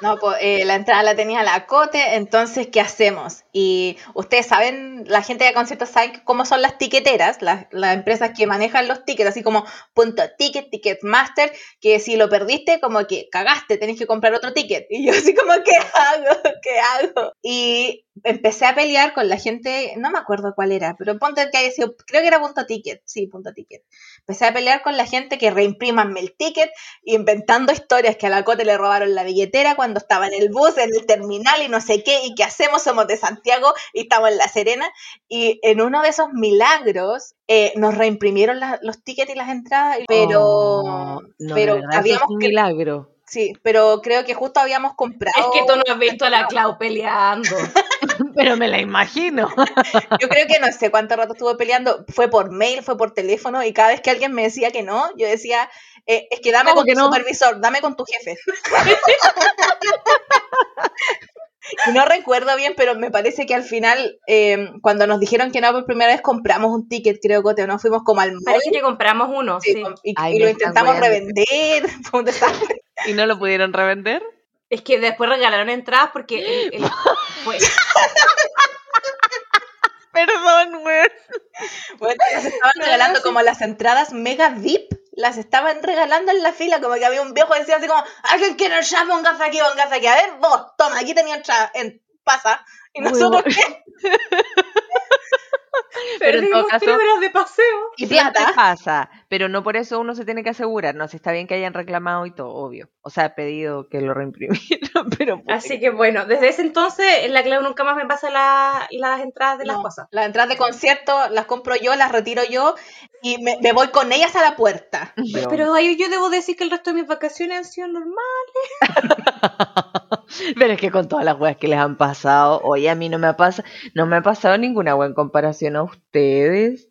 No, pues eh, la entrada la tenía la Cote, entonces, ¿qué hacemos? Y ustedes saben, la gente de conciertos saben cómo son las tiqueteras, las, las empresas que manejan los tickets, así como Punto Ticket, Ticketmaster, que si lo perdiste, como que cagaste, tenés que comprar otro ticket. Y yo así como, ¿qué hago? ¿Qué hago? Y empecé a pelear con la gente, no me acuerdo cuál era, pero ponte que haya sido, creo que era Punto Ticket, sí, Punto Ticket. Empecé a pelear con la gente que reimprimanme el ticket, inventando historias que a la Cote le robaron la billetera cuando estaba en el bus, en el terminal y no sé qué, y qué hacemos, somos de Santiago y estamos en La Serena. Y en uno de esos milagros eh, nos reimprimieron la- los tickets y las entradas, pero, Oh, no, pero eso es habíamos un que- milagro. Sí, pero creo que justo habíamos comprado. Es que tú no has visto a la Clau peleando. Pero me la imagino. Yo creo que no sé cuánto rato estuve peleando. Fue por mail, fue por teléfono. Y cada vez que alguien me decía que no, yo decía, eh, es que dame ¿Cómo con que tu no? supervisor, dame con tu jefe. No recuerdo bien, pero me parece que al final, eh, cuando nos dijeron que no por primera vez, compramos un ticket, creo que no fuimos como al mall. Parece que compramos uno, sí, y, Ay, y me lo intentamos revender. ¿Y no lo pudieron revender? Es que después regalaron entradas porque el- el- fue- Perdón, güey. Bueno, estaban regalando como las entradas mega VIP, las estaban regalando en la fila, como que había un viejo que decía así como, alguien quiere entrar, póngase aquí, póngase aquí, a ver, vos, toma, aquí tenía entrada, en, pasa, y nosotros, bueno. ¿qué? Pero en todo perdimos caso- horas de paseo. Y plata. pasa, pero no por eso uno se tiene que asegurar. No, si está bien que hayan reclamado y todo, obvio. O sea, pedido que lo reimprimieran, pero... Así que bueno, desde ese entonces la Clau nunca más me pasa la- las entradas de las No, cosas. Las entradas de concierto las compro yo, las retiro yo, y me, me voy con ellas a la puerta. Pero ahí yo debo decir que el resto de mis vacaciones han sido normales. Pero es que con todas las weas que les han pasado, oye, a mí no me ha pasado, no me ha pasado ninguna wea en comparación a ustedes.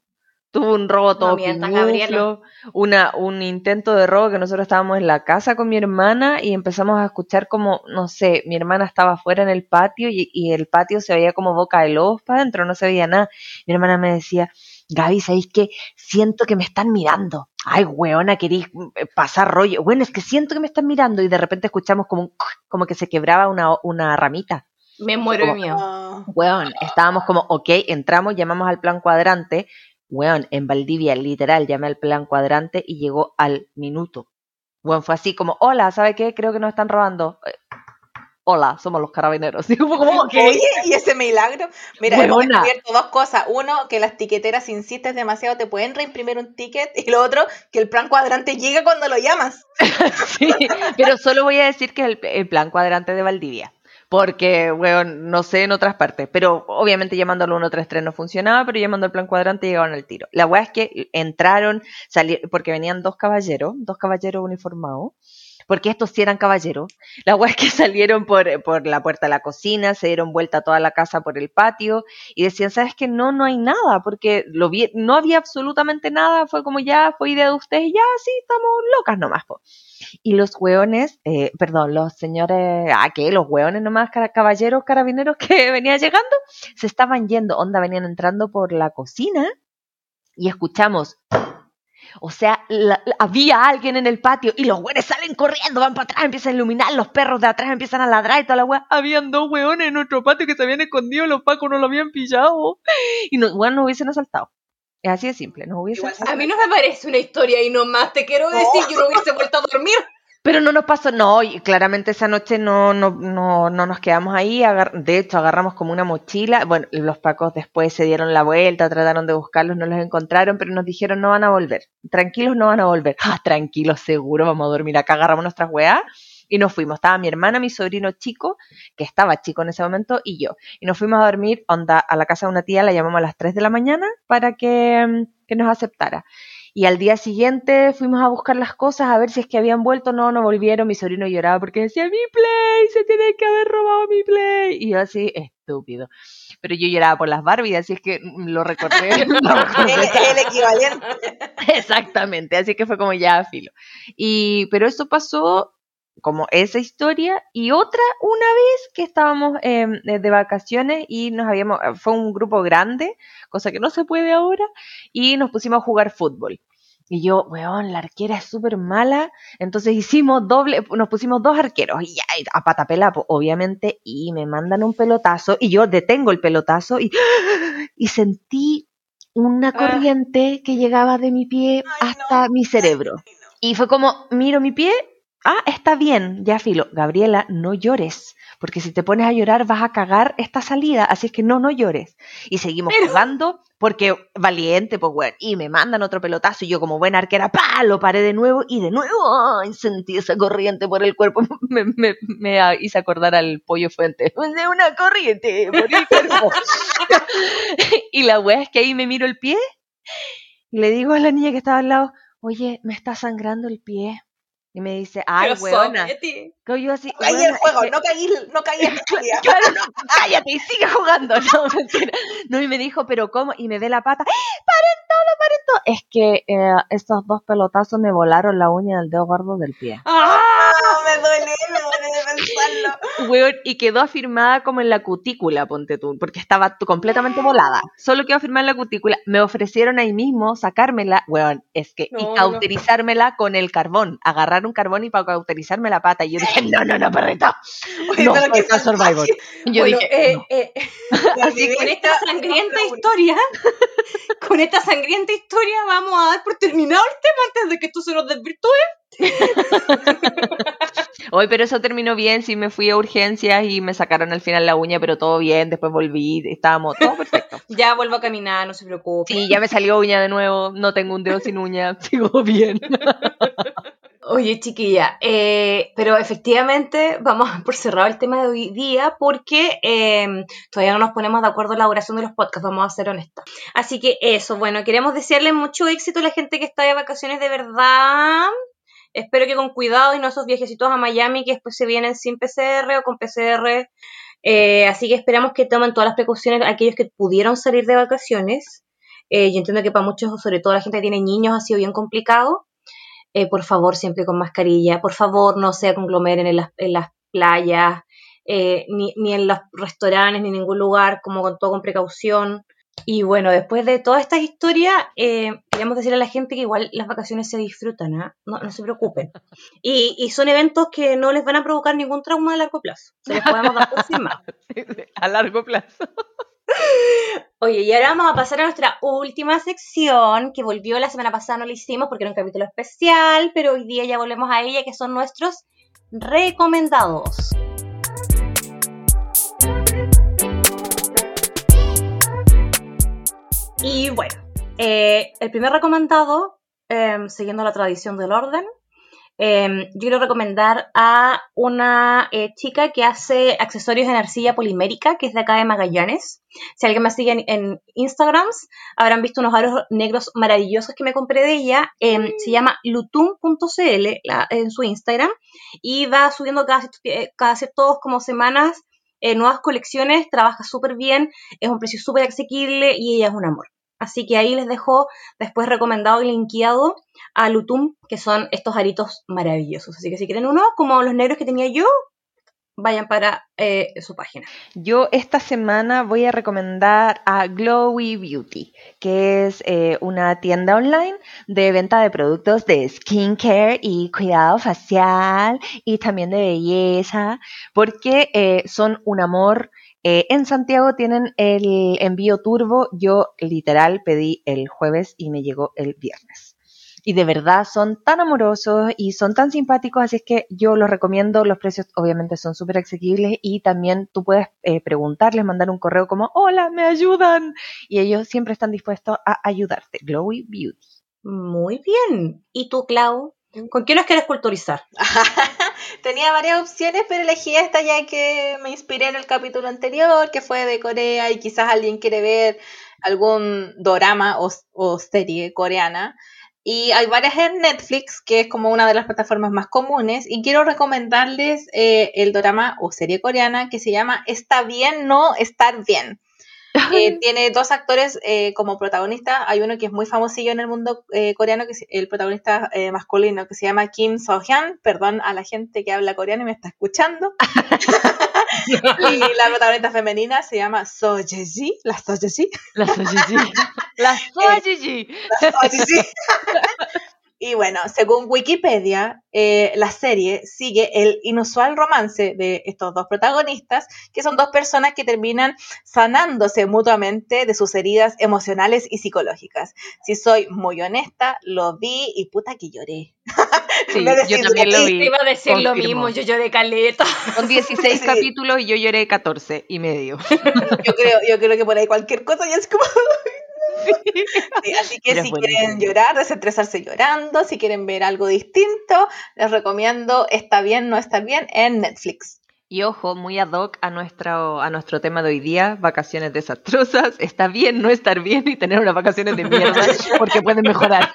Tuvo un robo todo Gabriela. una, un intento de robo que nosotros estábamos en la casa con mi hermana y empezamos a escuchar como, no sé, mi hermana estaba afuera en el patio y, y el patio se veía como boca de lobos para adentro, no se veía nada. Mi hermana me decía, Gaby, ¿sabéis qué? Siento que me están mirando. Ay, weona, querís eh, pasar rollo. Bueno, es que siento que me están mirando y de repente escuchamos como, un como que se quebraba una, una ramita. Me muero Como- miedo. Ah, Weón, estábamos como, ok, entramos, llamamos al plan cuadrante. Weón, en Valdivia, literal, llamé al plan cuadrante y llegó al minuto. Weón, fue así como, hola, ¿sabe qué? Creo que nos están robando. Hola, somos los carabineros. Y como, ok. Oye, y ese milagro. Mira, hemos descubierto dos cosas. Uno, que las tiqueteras, si insistes demasiado, te pueden reimprimir un ticket. Y lo otro, que el plan cuadrante llega cuando lo llamas. Sí, pero solo voy a decir que es el, el plan cuadrante de Valdivia. Porque, weón, no sé en otras partes. Pero obviamente llamando al 133 no funcionaba, pero llamando al plan cuadrante llegaban al tiro. La weá es que entraron, salieron, porque venían dos caballeros, dos caballeros uniformados. Porque estos sí eran caballeros. La weá es que salieron por, por la puerta de la cocina, se dieron vuelta a toda la casa por el patio y decían, ¿sabes qué? No, no hay nada, porque lo vi, no había absolutamente nada. Fue como ya, fue idea de ustedes, ya, sí, estamos locas nomás, po. Y los hueones, eh, perdón, los señores, ah, ¿qué? Los hueones nomás, caballeros, carabineros que venían llegando, se estaban yendo, onda, venían entrando por la cocina y escuchamos. O sea, la- había alguien en el patio y los hueones salen corriendo, van para atrás, empiezan a iluminar, los perros de atrás empiezan a ladrar y toda la hueá. Habían dos hueones en nuestro patio que se habían escondido, los pacos no lo habían pillado. Y nos, bueno, nos hubiesen asaltado. Es así de simple, nos hubiesen Igual asaltado. A mí no me parece una historia ahí nomás, te quiero decir, yo no hubiese vuelto a dormir. Pero no nos pasó, no, y claramente esa noche no, no, no, no nos quedamos ahí, de hecho agarramos como una mochila, bueno, los pacos después se dieron la vuelta, trataron de buscarlos, no los encontraron, pero nos dijeron no van a volver, tranquilos no van a volver, ah, tranquilos seguro, vamos a dormir acá, agarramos nuestras weas y nos fuimos, estaba mi hermana, mi sobrino chico, que estaba chico en ese momento, y yo, y nos fuimos a dormir onda, a la casa de una tía, la llamamos a las 3 de la mañana para que, mm, que nos aceptara. Y al día siguiente fuimos a buscar las cosas a ver si es que habían vuelto. No, no volvieron. Mi sobrino lloraba porque decía, mi play, se tiene que haber robado mi play. Y yo así, estúpido. Pero yo lloraba por las Barbies, así es que lo recordé. el equivalente. Exactamente, así que fue como ya filo. Y, pero eso pasó como esa historia y otra una vez que estábamos eh, de vacaciones y nos habíamos, fue un grupo grande, cosa que no se puede ahora, y nos pusimos a jugar fútbol. Y yo, weón, la arquera es súper mala. Entonces hicimos doble, nos pusimos dos arqueros, y ya, a patapela, po, obviamente, y me mandan un pelotazo, y yo detengo el pelotazo, y, y sentí una Ah. corriente que llegaba de mi pie Ay, hasta mi cerebro. Y fue como, miro mi pie, ah, está bien, ya filo. Gabriela, no llores, porque si te pones a llorar vas a cagar esta salida, así es que no, no llores. Y seguimos jugando, porque valiente, pues bueno, y me mandan otro pelotazo y yo como buena arquera, pa, lo paré de nuevo y de nuevo ay, sentí esa corriente por el cuerpo, me, me, me hice acordar al pollo fuente, de una corriente por el cuerpo. y la wea es que ahí me miro el pie y le digo a la niña que estaba al lado, oye, me está sangrando el pie. Y me dice, ay, weona. Que yo así, caí el juego, no caí, no caí en Claro, no, cállate y sigue jugando. No, mentira. No, y me dijo, pero ¿cómo? Y me ve la pata, paren todo, paren todo. Es que eh, estos dos pelotazos me volaron la uña del dedo gordo del pie. ¡Ah! Me duele, me duele pensarlo. Weón, y quedó afirmada como en la cutícula, ponte tú, porque estaba completamente volada. Solo quedó afirmada en la cutícula. Me ofrecieron ahí mismo sacármela, weón, es que, y cauterizármela con el carbón, agarrar un carbón y para cauterizarme la pata. Y yo dije, no, no, no, perrita. no, pero que Survivor. Yo dije, eh, eh, Así que con esta sangrienta historia, con esta sangrienta historia vamos a dar por terminado el tema antes de que esto se nos desvirtúe. Hoy, pero eso terminó bien, sí me fui a urgencias y me sacaron al final la uña, pero todo bien, después volví, estábamos todo perfecto. ya vuelvo a caminar, no se preocupe. Sí, ya me salió uña de nuevo, no tengo un dedo sin uña, sigo bien. Oye, chiquilla, eh, pero efectivamente vamos por cerrado el tema de hoy día porque em, todavía no nos ponemos de acuerdo en la duración de los podcasts, vamos a ser honestas. Así que eso, bueno, queremos desearle mucho éxito a la gente que está de vacaciones de verdad. Espero que con cuidado y no esos viajecitos a Miami que después se vienen sin PCR o con PCR. Eh, así que esperamos que tomen todas las precauciones aquellos que pudieron salir de vacaciones. Eh, yo entiendo que para muchos, sobre todo la gente que tiene niños, ha sido bien complicado. Eh, por favor, siempre con mascarilla. Por favor, no se conglomeren en las, en las playas, ni, ni, en los restaurantes, ni en ningún lugar, como con todo con precaución. Y bueno, después de toda esta historia, eh, queríamos decirle a la gente que igual las vacaciones se disfrutan, ¿ah? no, no, se preocupen. Y, y, son eventos que no les van a provocar ningún trauma a largo plazo. Se les podemos dar por sin más. A largo plazo. Oye, y ahora vamos a pasar a nuestra última sección, que volvió la semana pasada, no la hicimos porque era un capítulo especial, pero hoy día ya volvemos a ella, que son nuestros recomendados. Y bueno, eh, el primer recomendado, em, siguiendo la tradición del orden, em, yo quiero recomendar a una eh, chica que hace accesorios en arcilla polimérica, que es de acá de Magallanes. Si alguien me sigue en, en Instagrams, habrán visto unos aros negros maravillosos que me compré de ella. Em, se llama lutum.cl en su Instagram y va subiendo cada, cada ciertos como semanas eh, nuevas colecciones, trabaja súper bien, es un precio súper asequible y ella es un amor. Así que ahí les dejo después recomendado y linkeado a Lutum, que son estos aritos maravillosos. Así que si quieren uno, como los negros que tenía yo, vayan para eh, su página. Yo esta semana voy a recomendar a Glowy Beauty, que es eh, una tienda online de venta de productos de skincare y cuidado facial y también de belleza, porque eh, son un amor eh, en Santiago tienen el envío turbo. Yo literal pedí el jueves y me llegó el viernes. Y de verdad son tan amorosos y son tan simpáticos, así es que yo los recomiendo. Los precios obviamente son súper asequibles y también tú puedes eh, preguntarles, mandar un correo como, hola, me ayudan. Y ellos siempre están dispuestos a ayudarte. Glowy Beauty. Muy bien. ¿Y tú, Clau? ¿Con qué nos quieres culturizar? Tenía varias opciones, pero elegí esta ya que me inspiré en el capítulo anterior, que fue de Corea, y quizás alguien quiere ver algún dorama o, serie coreana. Y hay varias en Netflix, que es como una de las plataformas más comunes, y quiero recomendarles eh, el dorama o serie coreana que se llama Está bien, no estar bien. Eh, tiene dos actores eh, como protagonistas. Hay uno que es muy famosillo en el mundo eh, coreano, que es el protagonista masculino, que se llama Kim So-hyun. Perdón a la gente que habla coreano y me está escuchando. y la protagonista femenina se llama So Ji. La So Ji. La So Ji. La So Ji. La So Ji. Y bueno, según Wikipedia, eh, la serie sigue el inusual romance de estos dos protagonistas, que son dos personas que terminan sanándose mutuamente de sus heridas emocionales y psicológicas. Si soy muy honesta, lo vi y puta que lloré. Sí, yo también lo Te vi. iba a decir lo confirmo. mismo, yo lloré caleta. Son 16 Sí. capítulos y yo lloré 14 y medio. Yo creo, yo creo que por ahí cualquier cosa ya es como. Sí, así que Pero si quieren llorar, desestresarse llorando, si quieren ver algo distinto, les recomiendo Está bien, no está bien en Netflix. Y ojo, muy ad hoc a nuestro, a nuestro tema de hoy día, vacaciones desastrosas. Está bien no estar bien y tener unas vacaciones de mierda porque pueden mejorar.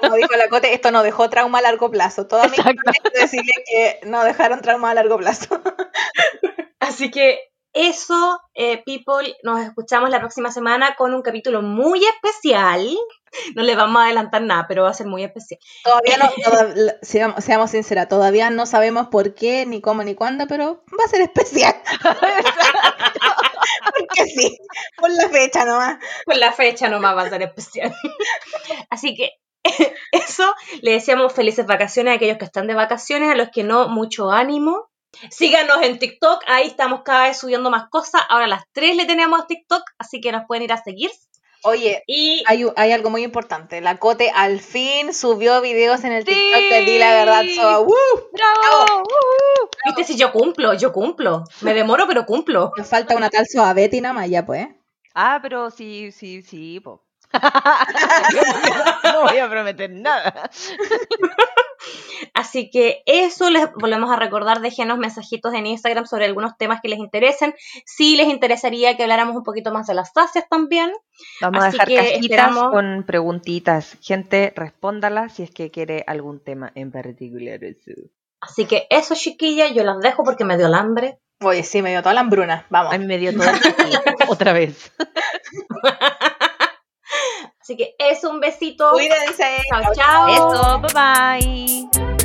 Como dijo la Cote, esto no dejó trauma a largo plazo. Toda mi Exacto. quiero decirle que no dejaron trauma a largo plazo. Así que eso, eh, people, nos escuchamos la próxima semana con un capítulo muy especial. No le vamos a adelantar nada, pero va a ser muy especial. Todavía no, toda- seamos, seamos sinceras, todavía no sabemos por qué, ni cómo, ni cuándo, pero va a ser especial. Porque sí, por la fecha nomás. Con la fecha nomás va a ser especial. Así que eso, le deseamos felices vacaciones a aquellos que están de vacaciones, a los que no, mucho ánimo. Síganos en TikTok, ahí estamos cada vez subiendo más cosas. Ahora a las 3 le tenemos a TikTok, así que nos pueden ir a seguir. Oye, Y hay, algo muy importante. La Cote al fin subió videos en el Sí. TikTok de Di la verdad. So, ¡woo! ¡Bravo! ¡Uh! viste si yo cumplo, yo cumplo. Me demoro, pero cumplo. Nos falta una tal Betty nada más, ya pues. Ah, pero sí, sí, sí, po. no voy a prometer nada. Así que eso les volvemos a recordar, déjenos mensajitos en Instagram sobre algunos temas que les interesen. Si les interesaría que habláramos un poquito más de las sacias también. Vamos a Así dejar que cajitas esperamos- con preguntitas. Gente, respóndala si es que quiere algún tema en particular. Así que eso, chiquillas, yo las dejo porque me dio el hambre. Oye, sí, me dio toda la hambruna. Vamos. A mí me dio el chiqui. otra vez. Así que eso, un besito. Cuídense. Chao, chao. Eso, bye bye.